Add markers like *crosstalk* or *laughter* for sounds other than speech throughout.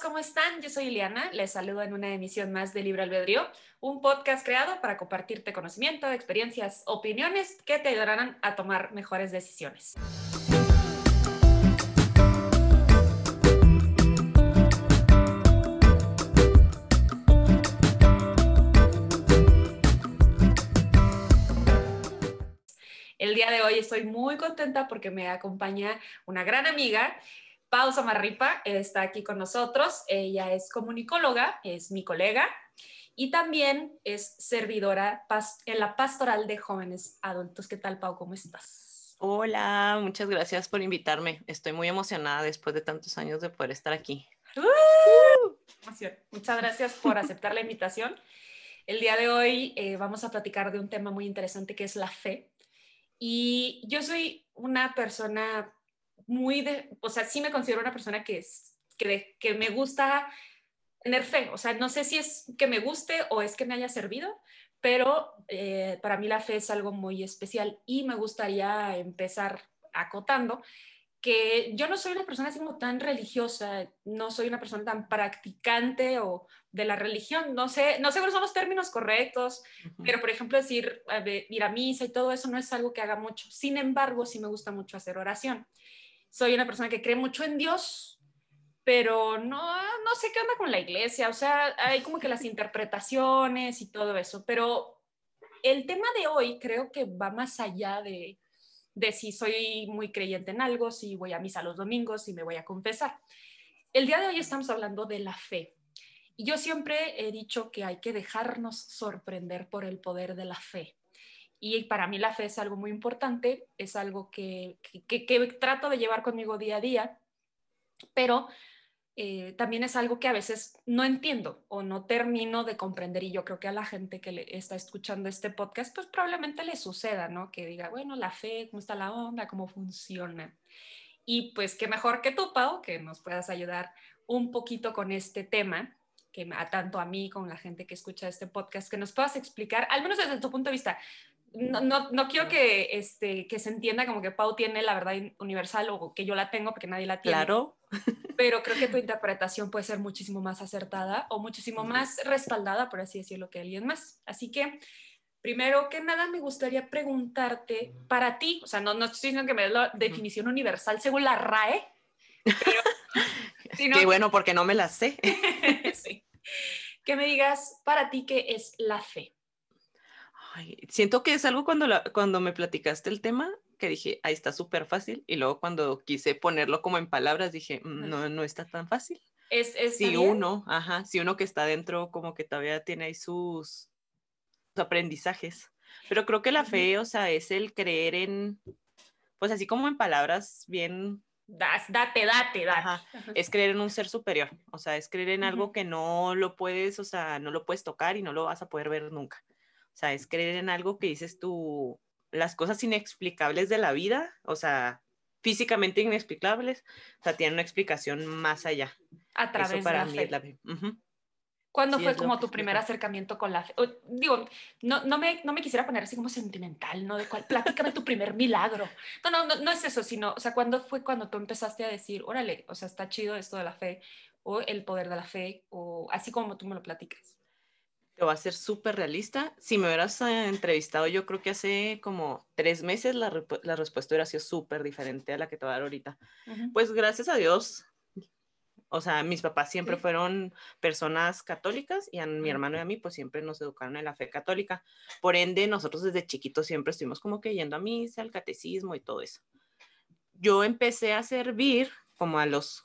¿cómo están? Yo soy Ileana, les saludo en una emisión más de Libre Albedrío, un podcast creado para compartirte conocimiento, experiencias, opiniones que te ayudarán a tomar mejores decisiones. El día de hoy estoy muy contenta porque me acompaña una gran amiga Pau Samarripa está aquí con nosotros. Ella es comunicóloga, es mi colega y también es servidora en la pastoral de jóvenes adultos. ¿Qué tal, Pau? ¿Cómo estás? Hola, muchas gracias por invitarme. Estoy muy emocionada después de tantos años de poder estar aquí. ¡Uh! Muchas gracias por aceptar la invitación. El día de hoy eh, vamos a platicar de un tema muy interesante que es la fe. Y yo soy una persona muy de, o sea, sí me considero una persona que, es, que, que me gusta tener fe, o sea, no sé si es que me guste o es que me haya servido, pero eh, para mí la fe es algo muy especial y me gustaría empezar acotando que yo no soy una persona así como tan religiosa, no soy una persona tan practicante o de la religión, no sé, no sé cuáles son los términos correctos, pero por ejemplo decir, ir a misa y todo eso no es algo que haga mucho. Sin embargo, sí me gusta mucho hacer oración soy una persona que cree mucho en Dios, pero no, no sé qué onda con la iglesia, o sea, hay como que las *laughs* interpretaciones y todo eso, pero el tema de hoy creo que va más allá de, de si soy muy creyente en algo, si voy a misa los domingos, si me voy a confesar. El día de hoy estamos hablando de la fe. Y yo siempre he dicho que hay que dejarnos sorprender por el poder de la fe. Y para mí la fe es algo muy importante, es algo que, trato de llevar conmigo día a día, pero eh, también es algo que a veces no entiendo o no termino de comprender y yo creo que a la gente que le está escuchando este podcast, pues probablemente le suceda, ¿no? Que diga, bueno, la fe, ¿cómo está la onda? ¿Cómo funciona? Y pues qué mejor que tú, Pau, que nos puedas ayudar un poquito con este tema, que tanto a mí como a la gente que escucha este podcast, que nos puedas explicar, al menos desde tu punto de vista, no, no, quiero que, este, que se entienda como que Pau tiene la verdad universal o que yo la tengo porque nadie la tiene. Claro. *laughs* Pero creo que tu interpretación puede ser muchísimo más acertada o muchísimo más respaldada, por así decirlo, que alguien más. Así que, primero que nada, me gustaría preguntarte para ti, o sea, no, no estoy diciendo que me des la definición universal según la RAE, pero... *laughs* Qué bueno, porque no me la sé. *laughs* sí. Que me digas para ti qué es la fe siento que es algo cuando, cuando me platicaste el tema, que dije, ahí está súper fácil, y luego cuando quise ponerlo como en palabras, dije, mm, no, no está tan fácil. Es, es si uno, ajá, si uno que está dentro como que todavía tiene ahí sus, aprendizajes. Pero creo que la fe, o sea, es el creer en, pues así como en palabras bien date, date, date. Es creer en un ser superior, o sea, es creer en algo que no lo puedes, o sea, no lo puedes tocar y no lo vas a poder ver nunca. O sea, es creer en algo que dices tú, las cosas inexplicables de la vida, o sea, físicamente inexplicables, o sea, tienen una explicación más allá. A través para de la fe. ¿Cuándo fue como tu primer acercamiento con la fe? digo, no, no, me, no me quisiera poner así como sentimental, ¿no? De cuál, platícame tu primer *laughs* milagro. No, no, no, no es eso, sino, o sea, ¿cuándo fue cuando tú empezaste a decir, órale, o sea, está chido esto de la fe, o el poder de la fe, o así como tú me lo platicas? Te voy a ser súper realista. Si me hubieras eh, entrevistado, yo creo que hace como tres meses la, respuesta hubiera sido súper diferente a la que te voy a dar ahorita. Pues gracias a Dios, o sea, mis papás siempre fueron personas católicas y a mi hermano y a mí pues siempre nos educaron en la fe católica. Por ende, nosotros desde chiquitos siempre estuvimos como que yendo a misa, al catecismo y todo eso. Yo empecé a servir como a los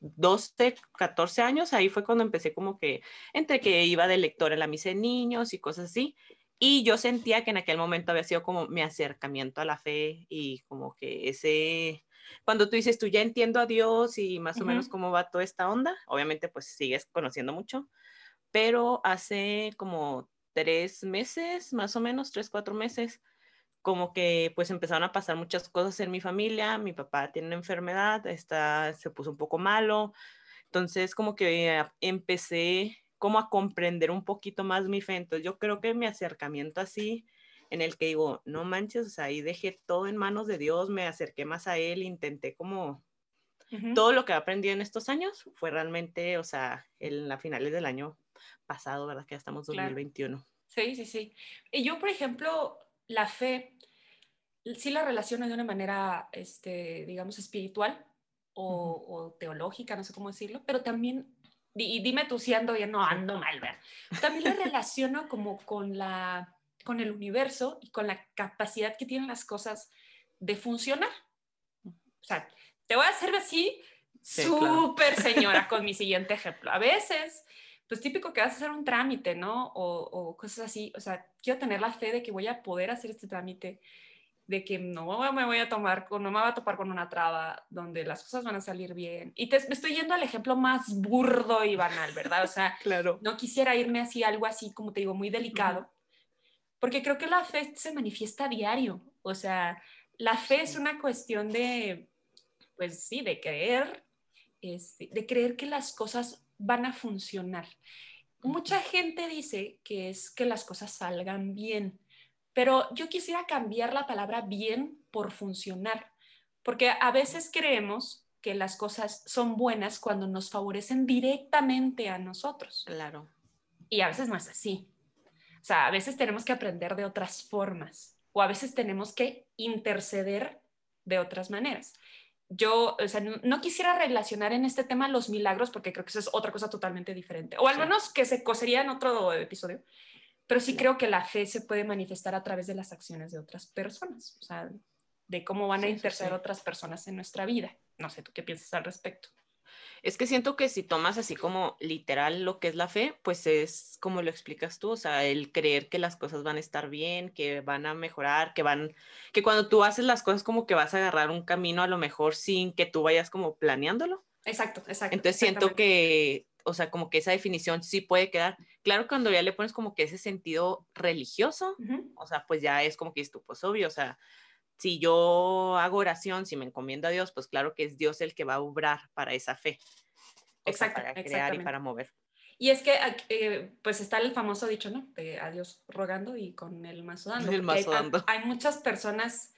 12, 14 años, ahí fue cuando empecé como que entre que iba de lector en la misa de niños y cosas así. Y yo sentía que en aquel momento había sido como mi acercamiento a la fe y como que ese, cuando tú dices, tú ya entiendo a Dios y más o menos cómo va toda esta onda, obviamente pues sigues conociendo mucho, pero hace como tres meses, más o menos, tres, cuatro meses, como que pues empezaron a pasar muchas cosas en mi familia, mi papá tiene una enfermedad, está, se puso un poco malo, entonces como que empecé como a comprender un poquito más mi fe, entonces yo creo que mi acercamiento así, en el que digo, no manches, o sea, ahí dejé todo en manos de Dios, me acerqué más a Él, intenté como Todo lo que he aprendido en estos años fue realmente, o sea, en la finales del año pasado, ¿verdad? Que ya estamos en 2021. Sí, sí, sí. Y yo, por ejemplo, la fe, sí la relaciono de una manera, este, digamos, espiritual o, teológica, no sé cómo decirlo, pero también, y dime tú si ando bien, no ando mal, ¿verdad? También la *laughs* relaciono como con la con el universo y con la capacidad que tienen las cosas de funcionar. O sea, te voy a hacer así súper señora *laughs* con mi siguiente ejemplo. A veces pues típico que vas a hacer un trámite, ¿no? O, cosas así. O sea, quiero tener la fe de que voy a poder hacer este trámite, de que no me voy a tomar, no me voy a topar con una traba, donde las cosas van a salir bien. Y te, me estoy yendo al ejemplo más burdo y banal, ¿verdad? O sea, *laughs* claro. no quisiera irme así, algo así, como te digo, muy delicado, porque creo que la fe se manifiesta a diario. O sea, la fe es una cuestión de, pues sí, de creer, este, de creer que las cosas van a funcionar. Mucha gente dice que es que las cosas salgan bien, pero yo quisiera cambiar la palabra bien por funcionar, porque a veces creemos que las cosas son buenas cuando nos favorecen directamente a nosotros. Claro. Y a veces no es así. O sea, a veces tenemos que aprender de otras formas o a veces tenemos que interceder de otras maneras yo, o sea, no, quisiera relacionar en este tema los milagros porque creo que eso es otra cosa totalmente diferente, o al menos que se cosería en otro episodio, pero sí creo que la fe se puede manifestar a través de las acciones de otras personas, o sea, de cómo van a interceder otras personas en nuestra vida. No sé, ¿tú qué piensas al respecto? Es que siento que si tomas así como literal lo que es la fe, pues es como lo explicas tú, o sea, el creer que las cosas van a estar bien, que van a mejorar, que van, que cuando tú haces las cosas como que vas a agarrar un camino a lo mejor sin que tú vayas como planeándolo. Exacto, exacto. Entonces siento que, o sea, como que esa definición sí puede quedar. Claro, cuando ya le pones como que ese sentido religioso, o sea, pues ya es como que es tu, pues obvio, o sea, si yo hago oración, si me encomiendo a Dios, pues claro que es Dios el que va a obrar para esa fe. Exacto. para crear y para mover. Y es que, eh, pues está el famoso dicho, ¿no? De a Dios rogando y con el mazo dando. El mazo dando. Hay, muchas personas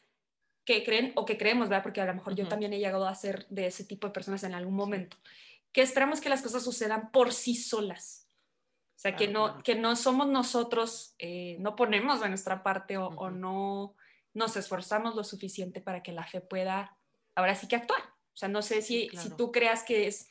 que creen o que creemos, ¿verdad? Porque a lo mejor yo también he llegado a ser de ese tipo de personas en algún momento, que esperamos que las cosas sucedan por sí solas. O sea, que, no, que no somos nosotros, eh, no ponemos de nuestra parte o no nos esforzamos lo suficiente para que la fe pueda ahora sí que actuar. O sea, no sé si, si tú creas que es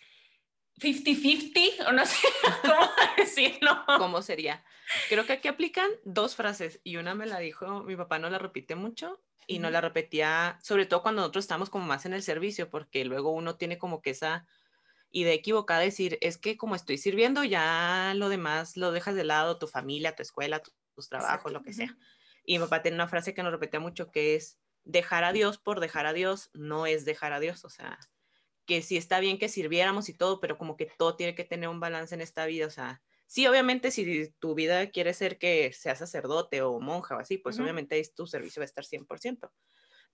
50-50 o no sé *laughs* cómo decirlo. ¿Cómo sería? Creo que aquí aplican dos frases y una me la dijo, mi papá no la repite mucho y no la repetía, sobre todo cuando nosotros estamos como más en el servicio, porque luego uno tiene como que esa idea equivocada de decir, es que como estoy sirviendo, ya lo demás lo dejas de lado, tu familia, tu escuela, tus trabajos, lo que sea. Y mi papá tiene una frase que nos repetía mucho que es, dejar a Dios por dejar a Dios no es dejar a Dios, o sea, que sí está bien que sirviéramos y todo, pero como que todo tiene que tener un balance en esta vida, o sea, sí, obviamente si tu vida quiere ser que seas sacerdote o monja o así, pues obviamente tu servicio va a estar 100%,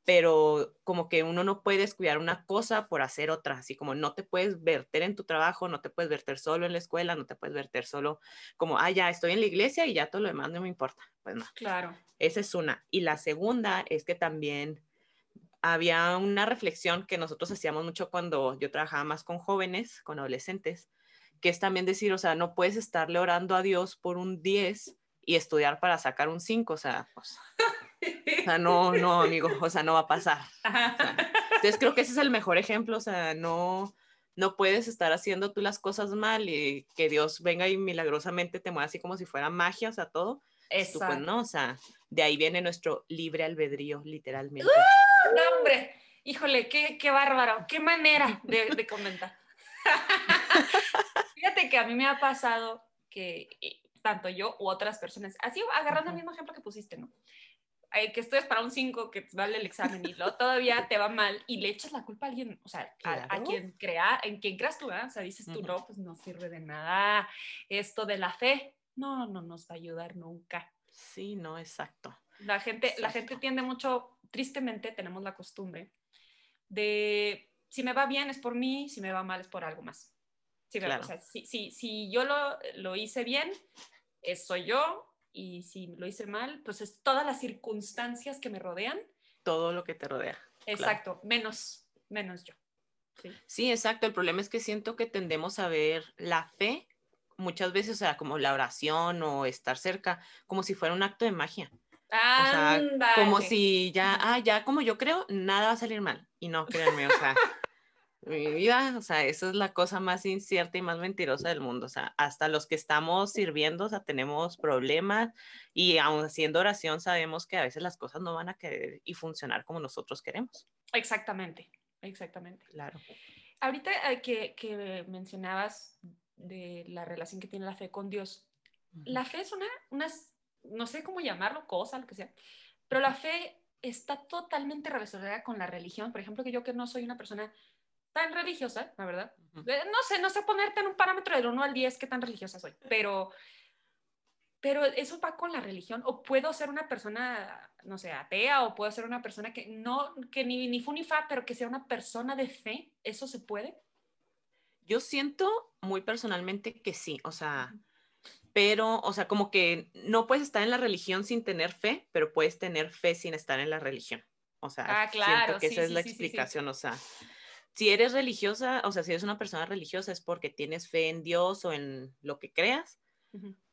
pero como que uno no puede descuidar una cosa por hacer otra, así como no te puedes verter en tu trabajo, no te puedes verter solo en la escuela, no te puedes verter solo como, ah, ya estoy en la iglesia y ya todo lo demás no me importa. Pues no. Claro. Esa es una. Y la segunda es que también había una reflexión que nosotros hacíamos mucho cuando yo trabajaba más con jóvenes, con adolescentes, que es también decir, o sea, no puedes estarle orando a Dios por un 10 y estudiar para sacar un 5, o sea, pues, o sea, no, no, amigo, o sea, no va a pasar. entonces creo que ese es el mejor ejemplo, o sea, no, no puedes estar haciendo tú las cosas mal y que Dios venga y milagrosamente te mueva así como si fuera magia, o sea, todo. Eso. Pues, no, o sea, de ahí viene nuestro libre albedrío, literalmente. ¡Uh! No, hombre, híjole, qué, qué bárbaro, qué manera de, de comentar. *laughs* Fíjate que a mí me ha pasado que eh, tanto yo u otras personas, así agarrando el mismo ejemplo que pusiste, ¿no? Que estudias para un 5, que vale el examen y luego todavía te va mal y le echas la culpa a alguien, o sea, a, quien crea, en quien creas tú, ¿verdad? O sea, dices tú, no, pues no sirve de nada. Esto de la fe, no, no nos va a ayudar nunca. Sí, no, exacto. La gente, la gente tiende mucho, tristemente tenemos la costumbre de si me va bien es por mí, si me va mal es por algo más. Sí, claro. o sea, si, si, si, yo lo, lo hice bien, soy yo, y si lo hice mal, pues es todas las circunstancias que me rodean. Todo lo que te rodea. Exacto, menos, menos yo. Sí. exacto. El problema es que siento que tendemos a ver la fe muchas veces, o sea, como la oración o estar cerca, como si fuera un acto de magia. O sea, como si ya, ah, ya como yo creo, nada va a salir mal. Y no, créanme, o sea, *laughs* mi vida, o sea, eso es la cosa más incierta y más mentirosa del mundo. O sea, hasta los que estamos sirviendo, o sea, tenemos problemas y aún haciendo oración sabemos que a veces las cosas no van a querer y funcionar como nosotros queremos. Exactamente, exactamente. Claro. Ahorita eh, que, que mencionabas de la relación que tiene la fe con Dios, la fe es una, una, no sé cómo llamarlo, cosa, lo que sea, pero la fe está totalmente relacionada con la religión. Por ejemplo, que yo que no soy una persona tan religiosa, la verdad. Eh, no sé, no sé ponerte en un parámetro del 1 al 10 qué tan religiosa soy, pero, pero eso va con la religión. O puedo ser una persona, no sé, atea, o puedo ser una persona que no, que ni, ni fu ni fa, pero que sea una persona de fe. ¿Eso se puede? Yo siento muy personalmente que sí, o sea, pero, o sea, como que no puedes estar en la religión sin tener fe, pero puedes tener fe sin estar en la religión. O sea, ah, claro, siento que esa es la explicación, o sea, si eres religiosa, o sea, si eres una persona religiosa es porque tienes fe en Dios o en lo que creas,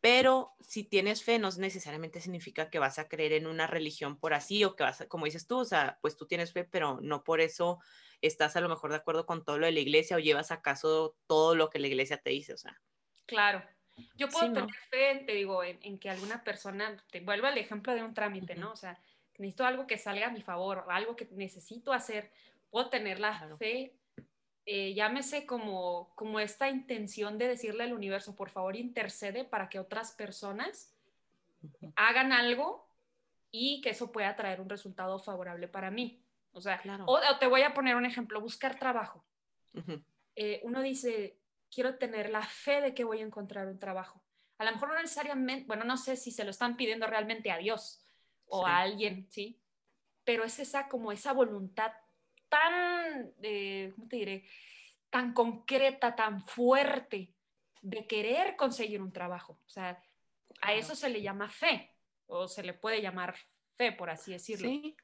pero si tienes fe no necesariamente significa que vas a creer en una religión por así o que vas a, como dices tú, o sea, pues tú tienes fe, pero no por eso estás a lo mejor de acuerdo con todo lo de la iglesia o llevas a caso todo lo que la iglesia te dice, o sea. Claro. Yo puedo tener fe, te digo, en, que alguna persona, te vuelvo al ejemplo de un trámite, ¿no? O sea, necesito algo que salga a mi favor, algo que necesito hacer, puedo tener la fe, eh, llámese como, como esta intención de decirle al universo, por favor, intercede para que otras personas hagan algo y que eso pueda traer un resultado favorable para mí. O sea, o, te voy a poner un ejemplo, buscar trabajo. Eh, uno dice, quiero tener la fe de que voy a encontrar un trabajo. A lo mejor no necesariamente, bueno, no sé si se lo están pidiendo realmente a Dios o a alguien, ¿sí? Pero es esa como esa voluntad tan, eh, ¿cómo te diré? Tan concreta, tan fuerte de querer conseguir un trabajo. O sea, a eso se le llama fe, o se le puede llamar fe, por así decirlo. Sí.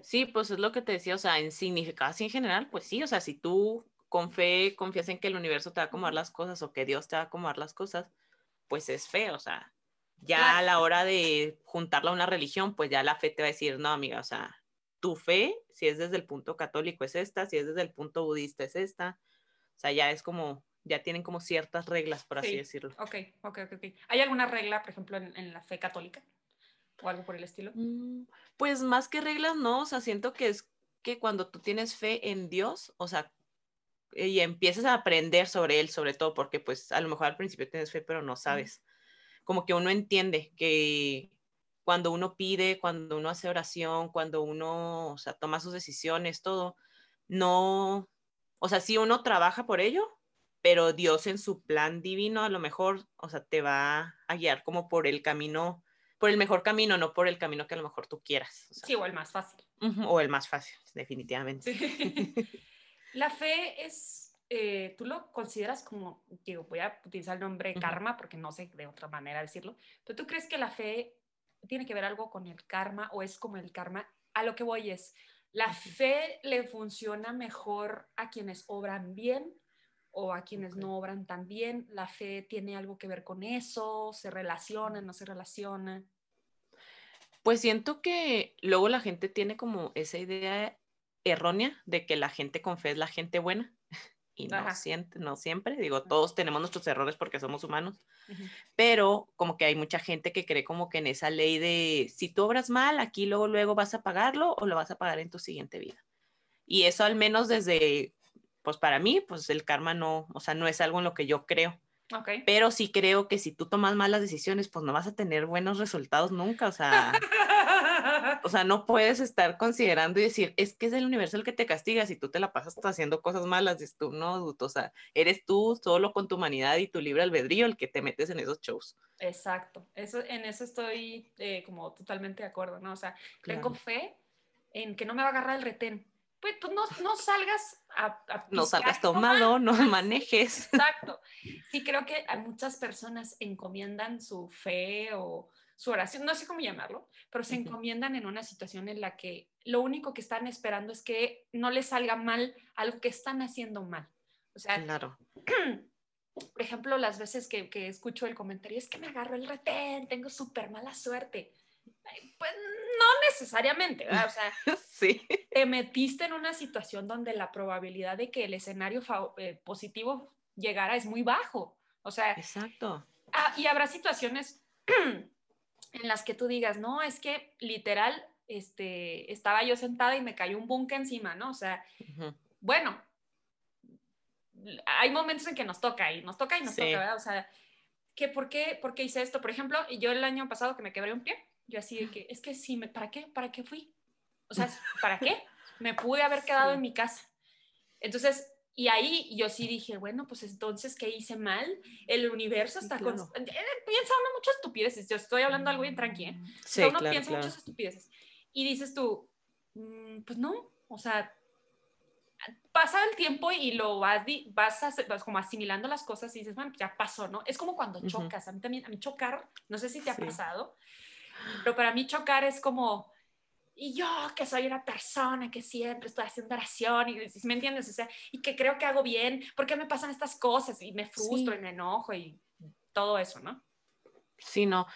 sí, pues es lo que te decía, o sea, en significado así en general, pues sí, o sea, si tú con fe confías en que el universo te va a acomodar las cosas o que Dios te va a acomodar las cosas, pues es fe, o sea, ya a la hora de juntarla a una religión, pues ya la fe te va a decir, no, amiga, o sea, tu fe, si es desde el punto católico es esta, si es desde el punto budista es esta. O sea, ya es como, ya tienen como ciertas reglas, por así decirlo. Ok, ok, ok. ¿Hay alguna regla, por ejemplo, en, la fe católica? ¿O algo por el estilo? Mm, pues más que reglas, no. O sea, siento que es que cuando tú tienes fe en Dios, o sea, y empiezas a aprender sobre Él, sobre todo, porque pues a lo mejor al principio tienes fe, pero no sabes. Como que uno entiende que cuando uno pide, cuando uno hace oración, cuando uno, o sea, toma sus decisiones, todo, no, o sea, sí uno trabaja por ello, pero Dios en su plan divino a lo mejor, o sea, te va a guiar como por el camino, por el mejor camino, no por el camino que a lo mejor tú quieras. sí, o el más fácil. o el más fácil, definitivamente. *laughs* La fe es, eh, tú lo consideras como, digo, voy a utilizar el nombre karma porque no sé de otra manera decirlo, pero tú crees que la fe tiene que ver algo con el karma o es como el karma. A lo que voy es, ¿la fe le funciona mejor a quienes obran bien o a quienes no obran tan bien? ¿La fe tiene algo que ver con eso? ¿Se relaciona, no se relaciona? Pues siento que luego la gente tiene como esa idea errónea de que la gente con fe es la gente buena y no, no siempre, digo, todos tenemos nuestros errores porque somos humanos, pero como que hay mucha gente que cree como que en esa ley de si tú obras mal, aquí luego, luego vas a pagarlo o lo vas a pagar en tu siguiente vida. Y eso al menos desde, pues para mí, pues el karma no, o sea, no es algo en lo que yo creo. Pero sí creo que si tú tomas malas decisiones, pues no vas a tener buenos resultados nunca, o sea, *laughs* o sea, no puedes estar considerando y decir, es que es el universo el que te castiga si tú te la pasas haciendo cosas malas, dices tú, no, o sea, eres tú solo con tu humanidad y tu libre albedrío el que te metes en esos shows. Exacto, eso, en eso estoy eh, como totalmente de acuerdo, ¿no? O sea, tengo fe en que no me va a agarrar el retén, pues, pues no, no, salgas a, no salgas tomado, no manejes. *laughs* Exacto. Sí, creo que a muchas personas encomiendan su fe o su oración, no sé cómo llamarlo, pero se encomiendan en una situación en la que lo único que están esperando es que no les salga mal algo que están haciendo mal. O sea, claro. por ejemplo, las veces que, que, escucho el comentario es que me agarro el retén, tengo súper mala suerte. Pues no necesariamente, ¿verdad? O sea, *laughs* sí. te metiste en una situación donde la probabilidad de que el escenario eh, positivo llegara es muy bajo. O sea, exacto. Ah, y habrá situaciones *clears throat* en las que tú digas, no, es que literal, este, estaba yo sentada y me cayó un bunque encima, ¿no? O sea, bueno, hay momentos en que nos toca y nos toca y nos toca, ¿verdad? O sea, que por qué, por qué hice esto? Por ejemplo, yo el año pasado que me quebré un pie, yo así de que, es que sí, me, ¿para qué? ¿Para qué fui? O sea, *laughs* ¿para qué? Me pude haber quedado en mi casa. Entonces, y ahí yo sí dije, bueno, pues entonces, ¿qué hice mal? El universo está con... Eh, piensa uno muchas estupideces. Yo estoy hablando algo bien tranquilo. ¿eh? Sí, uno piensa muchas estupideces. Y dices tú, mm, pues no, o sea, pasa el tiempo y lo vas, vas, como asimilando las cosas y dices, bueno, pues ya pasó, ¿no? Es como cuando chocas. A mí también, a mí chocar, no sé si te ha pasado, pero para mí chocar es como y yo que soy una persona que siempre estoy haciendo oración y me entiendes, o sea, y que creo que hago bien, ¿por qué me pasan estas cosas? Y me frustro y me enojo y todo eso, ¿no? Sí, no.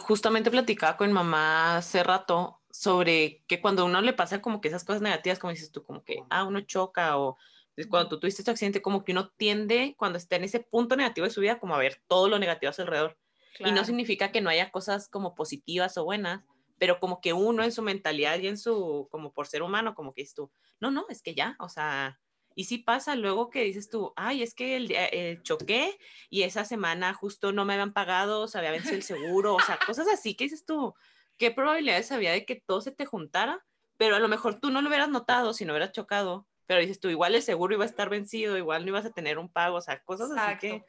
justamente platicaba con mamá hace rato sobre que cuando a uno le pasa como que esas cosas negativas, como dices tú, como que, ah, uno choca o cuando tú tuviste este accidente, como que uno tiende, cuando está en ese punto negativo de su vida, como a ver todo lo negativo a su alrededor. Y no significa que no haya cosas como positivas o buenas, pero como que uno en su mentalidad y en su, como por ser humano, como que dices tú, no, no, es que ya, o sea, y sí pasa luego que dices tú, ay, es que el, eh, choqué y esa semana justo no me habían pagado, o se había vencido el seguro, o sea, *laughs* cosas así que dices tú, ¿qué probabilidades había de que todo se te juntara? Pero a lo mejor tú no lo hubieras notado si no hubieras chocado, pero dices tú, igual el seguro iba a estar vencido, igual no ibas a tener un pago, o sea, cosas así que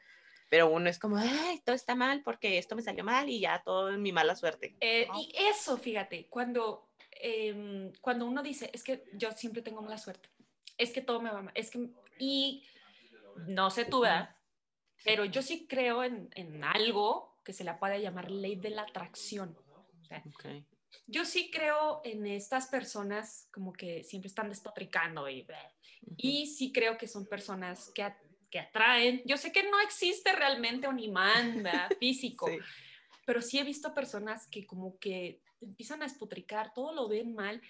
pero uno es como, ay, todo está mal porque esto me salió mal y ya todo es mi mala suerte. Eh, y eso, fíjate, cuando, em, cuando uno dice, es que yo siempre tengo mala suerte, es que todo me va mal, es que, y no sé tú, ¿verdad? Pero yo sí creo en, en algo que se la puede llamar ley de la atracción. Yo sí creo en estas personas como que siempre están despotricando y, y sí creo que son personas que que atraen. Yo sé que no existe realmente un imán *laughs* físico, pero sí he visto personas que como que empiezan a esputricar, todo lo ven mal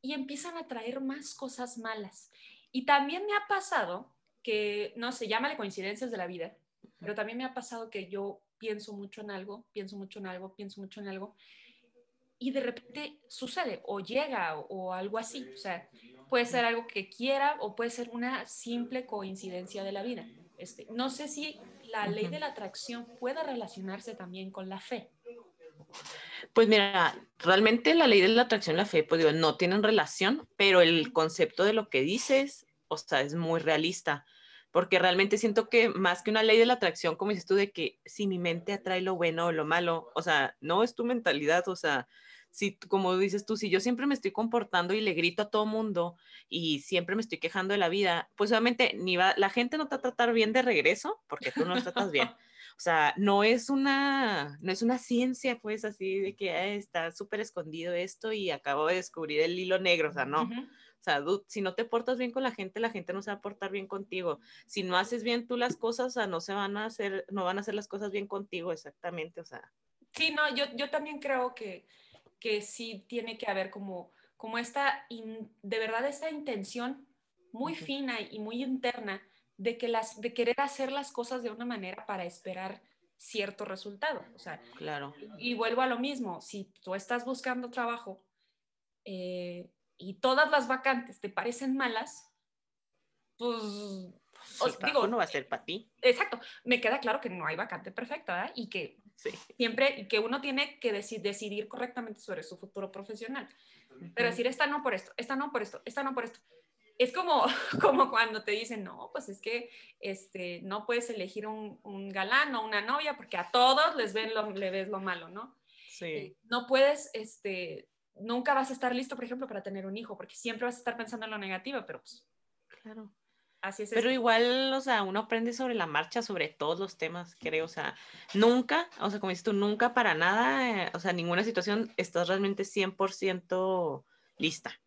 y empiezan a traer más cosas malas. Y también me ha pasado que, no sé, llámale coincidencias de la vida, pero también me ha pasado que yo pienso mucho en algo, pienso mucho en algo, pienso mucho en algo, y de repente sucede o llega o algo así. O sea, puede ser algo que quiera o puede ser una simple coincidencia de la vida. Este, no sé si la ley de la atracción puede relacionarse también con la fe. Pues mira, realmente la ley de la atracción y la fe, pues digo, no tienen relación, pero el concepto de lo que dices, o sea, es muy realista, porque realmente siento que más que una ley de la atracción, como dices tú, de que si mi mente atrae lo bueno o lo malo, o sea, no es tu mentalidad, o sea, si, como dices tú, si yo siempre me estoy comportando y le grito a todo mundo y siempre me estoy quejando de la vida, pues obviamente ni va, la gente no te va a tratar bien de regreso porque tú no lo tratas bien. *laughs* O sea, no es una, no es una ciencia, pues, así de que está súper escondido esto y acabo de descubrir el hilo negro, o sea, no. O sea, si no te portas bien con la gente, la gente no se va a portar bien contigo. Si no haces bien tú las cosas, o sea, no se van a hacer, no van a hacer las cosas bien contigo, exactamente, o sea. Sí, no, yo, yo también creo que, que sí tiene que haber como, como esta, de verdad, esta intención muy fina y muy interna de, que las, de querer hacer las cosas de una manera para esperar cierto resultado. O sea, claro. Y vuelvo a lo mismo, si tú estás buscando trabajo eh, y todas las vacantes te parecen malas, pues digo, no va a ser para ti. Exacto, me queda claro que no hay vacante perfecta ¿verdad? y que siempre, que uno tiene que decidir correctamente sobre su futuro profesional. Pero decir, esta no por esto, esta no por esto, esta no por esto. Es como, *laughs* como cuando te dicen, no, pues es que este, no puedes elegir un, un galán o una novia porque a todos les ven lo, le ves lo malo, ¿no? Sí. Eh, no puedes, este, nunca vas a estar listo, por ejemplo, para tener un hijo, porque siempre vas a estar pensando en lo negativo, pero pues... Claro. Así es. Pero igual, o sea, uno aprende sobre la marcha, sobre todos los temas, creo, o sea, nunca, o sea, como dices tú, nunca para nada, eh, o sea, ninguna situación estás realmente 100% lista.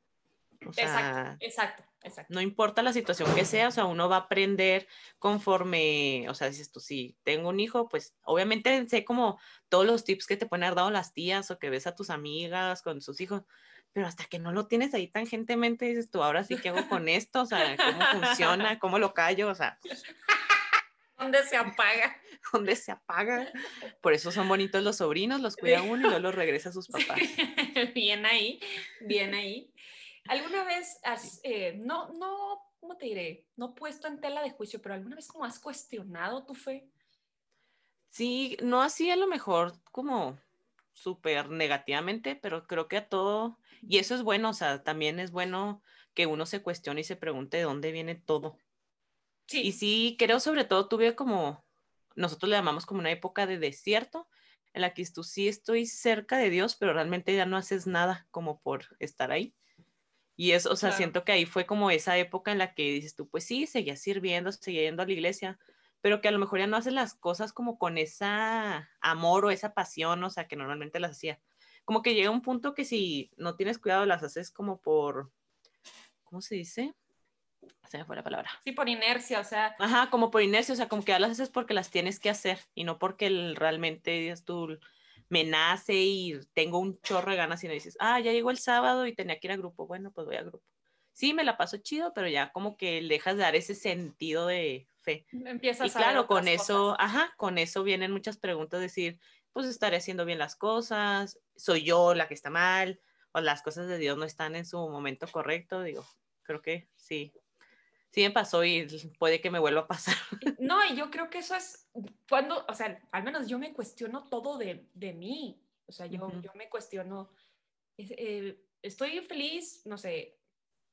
O sea, exacto, exacto, exacto. No importa la situación que sea, o sea, uno va a aprender conforme, o sea, dices tú, si tengo un hijo, pues obviamente sé como todos los tips que te pueden haber dado las tías o que ves a tus amigas con sus hijos, pero hasta que no lo tienes ahí tangentemente, dices tú, ahora sí, ¿qué hago con *laughs* esto? O sea, ¿cómo funciona? ¿Cómo lo callo? O sea... *laughs* ¿Dónde se apaga? *laughs* ¿Dónde se apaga? Por eso son bonitos los sobrinos, los cuida uno y luego los regresa a sus papás. Bien ahí, bien ahí. ¿Alguna vez has, eh, no, no, ¿cómo te diré? No puesto en tela de juicio, pero alguna vez como has cuestionado tu fe? Sí, no así a lo mejor como súper negativamente, pero creo que a todo, y eso es bueno, o sea, también es bueno que uno se cuestione y se pregunte de dónde viene todo. Sí. Y sí, creo sobre todo tuve como, nosotros le llamamos como una época de desierto, en la que tú sí estoy cerca de Dios, pero realmente ya no haces nada como por estar ahí. Y eso, o sea, siento que ahí fue como esa época en la que dices tú, pues sí, seguías sirviendo, seguía yendo a la iglesia, pero que a lo mejor ya no haces las cosas como con esa amor o esa pasión, o sea, que normalmente las hacía. Como que llega un punto que si no tienes cuidado las haces como por, ¿cómo se dice? Se me fue la palabra. Sí, por inercia, o sea. Ajá, como por inercia, o sea, como que las haces porque las tienes que hacer y no porque realmente dices tú me nace y tengo un chorro de ganas y no dices, ah, ya llegó el sábado y tenía que ir a grupo, bueno, pues voy a grupo. Sí, me la paso chido, pero ya como que dejas de dar ese sentido de, fe. Empiezas y claro, con eso, ajá, con eso vienen muchas preguntas, decir, pues estaré haciendo bien las cosas, soy yo la que está mal, o las cosas de Dios no están en su momento correcto, digo, creo que sí. Sí me pasó y puede que me vuelva a pasar. *laughs* No, y yo creo que eso es cuando, o sea, al menos yo me cuestiono todo de, de mí. O sea, yo, yo me cuestiono, eh, estoy feliz, no sé,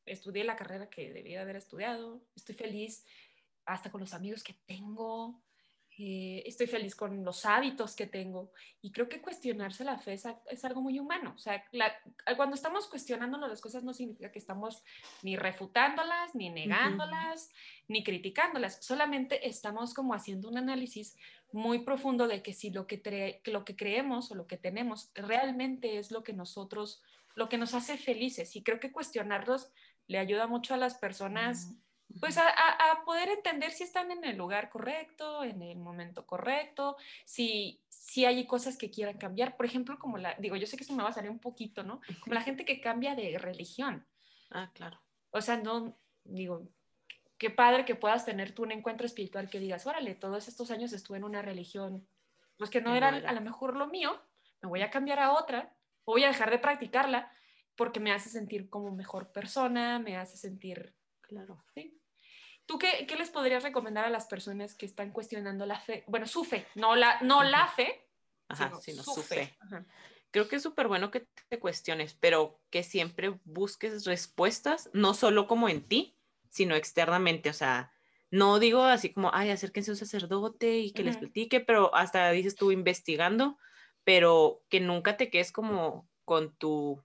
estudié la carrera que debía haber estudiado, estoy feliz hasta con los amigos que tengo, eh, estoy feliz con los hábitos que tengo y creo que cuestionarse la fe es, algo muy humano. O sea, cuando estamos cuestionándonos las cosas no significa que estamos ni refutándolas, ni negándolas, ni criticándolas, solamente estamos como haciendo un análisis muy profundo de que si lo que, lo que creemos o lo que tenemos realmente es lo que nosotros, lo que nos hace felices. Y creo que cuestionarlos le ayuda mucho a las personas pues a, poder entender si están en el lugar correcto, en el momento correcto, si, si hay cosas que quieran cambiar. Por ejemplo, como la, digo, yo sé que eso me va a salir un poquito, ¿no? Como la gente que cambia de religión. Ah, claro. O sea, no, digo, qué padre que puedas tener tú un encuentro espiritual que digas, órale, todos estos años estuve en una religión, pues que no era, a lo mejor lo mío, me voy a cambiar a otra, voy a dejar de practicarla porque me hace sentir como mejor persona, me hace sentir Claro. ¿Sí? ¿Tú qué, qué, les podrías recomendar a las personas que están cuestionando la fe? Bueno, su fe, no la, no la fe, sino, su, fe. Creo que es súper bueno que te cuestiones, pero que siempre busques respuestas, no solo como en ti, sino externamente. O sea, no digo así como, ay, acérquense a un sacerdote y que les platique, pero hasta dices tú investigando, pero que nunca te quedes como con tu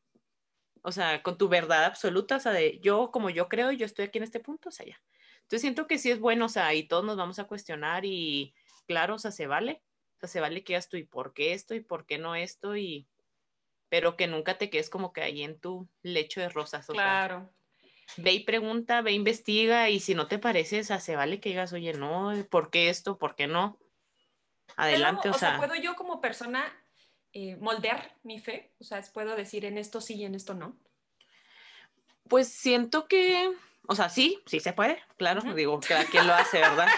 o sea, con tu verdad absoluta, o sea, de yo como yo creo, yo estoy aquí en este punto, o sea, ya. Entonces siento que sí es bueno, o sea, y todos nos vamos a cuestionar y claro, o sea, se vale, o sea, se vale que hagas tú y por qué esto y por qué no esto y, pero que nunca te quedes como que ahí en tu lecho de rosas. claro. ve y pregunta, ve, investiga y si no te parece, o sea, se vale que digas, oye, no, ¿por qué esto? ¿Por qué no? Adelante, o, sea, ¿Puedo yo como persona eh, moldear mi fe? O sea, ¿puedo decir en esto sí y en esto no? Pues siento que, o sea, sí, sí se puede, claro, digo, cada quien lo hace, ¿verdad? *laughs*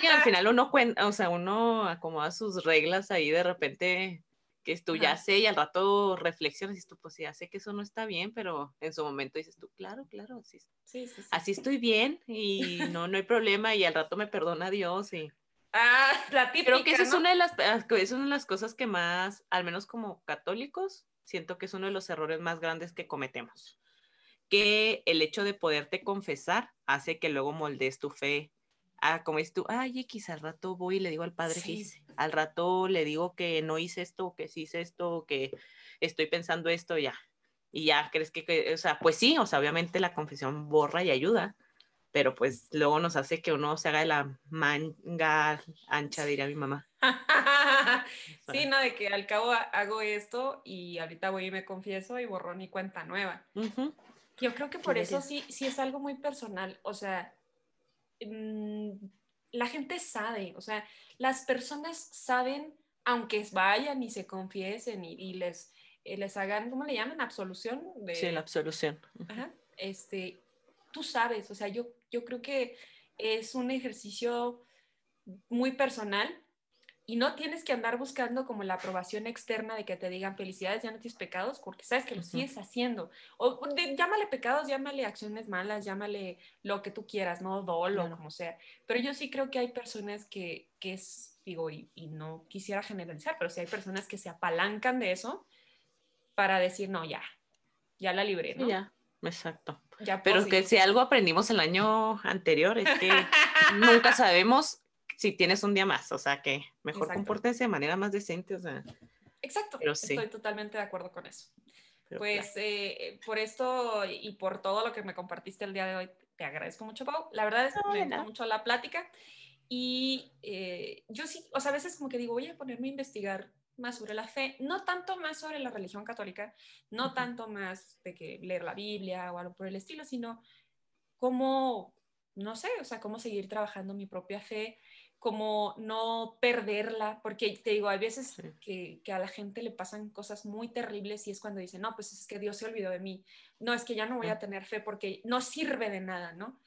Y al final uno cuenta, o sea, uno acomoda sus reglas ahí de repente que tú ya sé y al rato reflexionas y tú, pues ya sé que eso no está bien, pero en su momento dices tú, claro, claro, sí, sí, sí, así estoy bien y no, no hay problema y al rato me perdona Dios y Ah, *laughs* la típica, Creo que esa es, una de las, ah, es una de las cosas que más, al menos como católicos, siento que es uno de los errores más grandes que cometemos. Que el hecho de poderte confesar hace que luego moldees tu fe. Ah, como dices tú, ay, X, al rato voy y le digo al padre que hice. Al rato le digo que no hice esto, que sí hice esto, que estoy pensando esto, ya. Y ya crees que, que, o sea, pues sí, o sea, obviamente la confesión borra y ayuda, pero pues luego nos hace que uno se haga de la manga ancha, diría mi mamá. *laughs* sí, no, de que al cabo hago esto y ahorita voy y me confieso y borrón y cuenta nueva. Yo creo que por eso sí, sí es algo muy personal, o sea, mm, la gente sabe, o sea, las personas saben, aunque vayan y se confiesen y, les, eh, les hagan, ¿cómo le llaman? Absolución. De, sí, la absolución. Ajá, este, tú sabes, o sea, yo, yo creo que es un ejercicio muy personal y no tienes que andar buscando como la aprobación externa de que te digan felicidades, ya no tienes pecados, porque sabes que lo sigues haciendo. O llámale pecados, llámale acciones malas, llámale lo que tú quieras, ¿no? Dolo, como sea. Pero yo sí creo que hay personas que, que es, digo, y, no quisiera generalizar, pero sí hay personas que se apalancan de eso para decir, no, ya, ya la libré, ¿no? ya, exacto. pero que si algo aprendimos el año anterior es que *laughs* nunca sabemos si tienes un día más, o sea que mejor compórtense de manera más decente, o sea. Exacto, pero estoy totalmente de acuerdo con eso. pues eh, por esto y por todo lo que me compartiste el día de hoy, te agradezco mucho, Pau. La verdad es que me gustó mucho la plática y eh, yo sí, o sea, a veces como que digo, voy a ponerme a investigar más sobre la fe, no tanto más sobre la religión católica, no tanto más de que leer la Biblia o algo por el estilo, sino cómo, no sé, o sea, cómo seguir trabajando mi propia fe, como no perderla, porque te digo, hay veces que, a la gente le pasan cosas muy terribles y es cuando dicen, no, pues es que Dios se olvidó de mí, no, es que ya no voy a tener fe porque no sirve de nada, ¿no?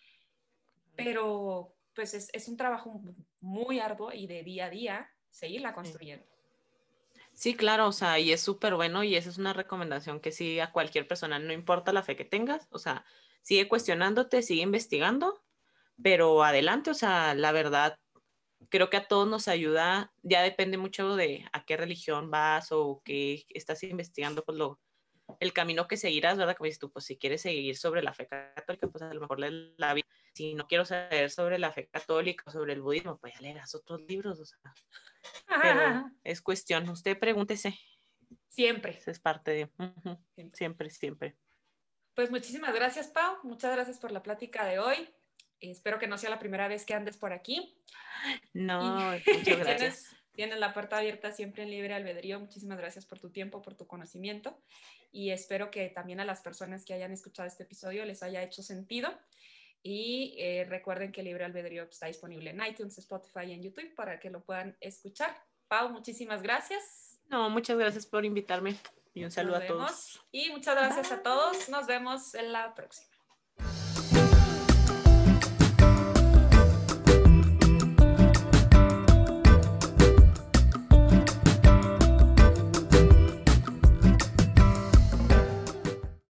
Pero pues es, un trabajo muy arduo y de día a día seguirla construyendo. Sí, claro, o sea, y es súper bueno y esa es una recomendación que sí a cualquier persona, no importa la fe que tengas, o sea, sigue cuestionándote, sigue investigando, pero adelante, o sea, la verdad creo que a todos nos ayuda, ya depende mucho de a qué religión vas o qué estás investigando, pues lo, el camino que seguirás, ¿verdad? Como dices tú, pues si quieres seguir sobre la fe católica, pues a lo mejor lees la Biblia. Si no quiero saber sobre la fe católica o sobre el budismo, pues ya leerás otros libros, o sea. Pero *laughs* es cuestión, usted pregúntese. Siempre. es parte de... siempre, siempre. Pues muchísimas gracias, Pau. Muchas gracias por la plática de hoy. Espero que no sea la primera vez que andes por aquí. No, muchas *laughs* gracias. Tienes, la puerta abierta siempre en libre albedrío. Muchísimas gracias por tu tiempo, por tu conocimiento. Y espero que también a las personas que hayan escuchado este episodio les haya hecho sentido. Y eh, recuerden que Libre Albedrío está disponible en iTunes, Spotify y en YouTube para que lo puedan escuchar. Pau, muchísimas gracias. No, muchas gracias por invitarme y un saludo a todos. Y muchas gracias a todos. Nos vemos en la próxima.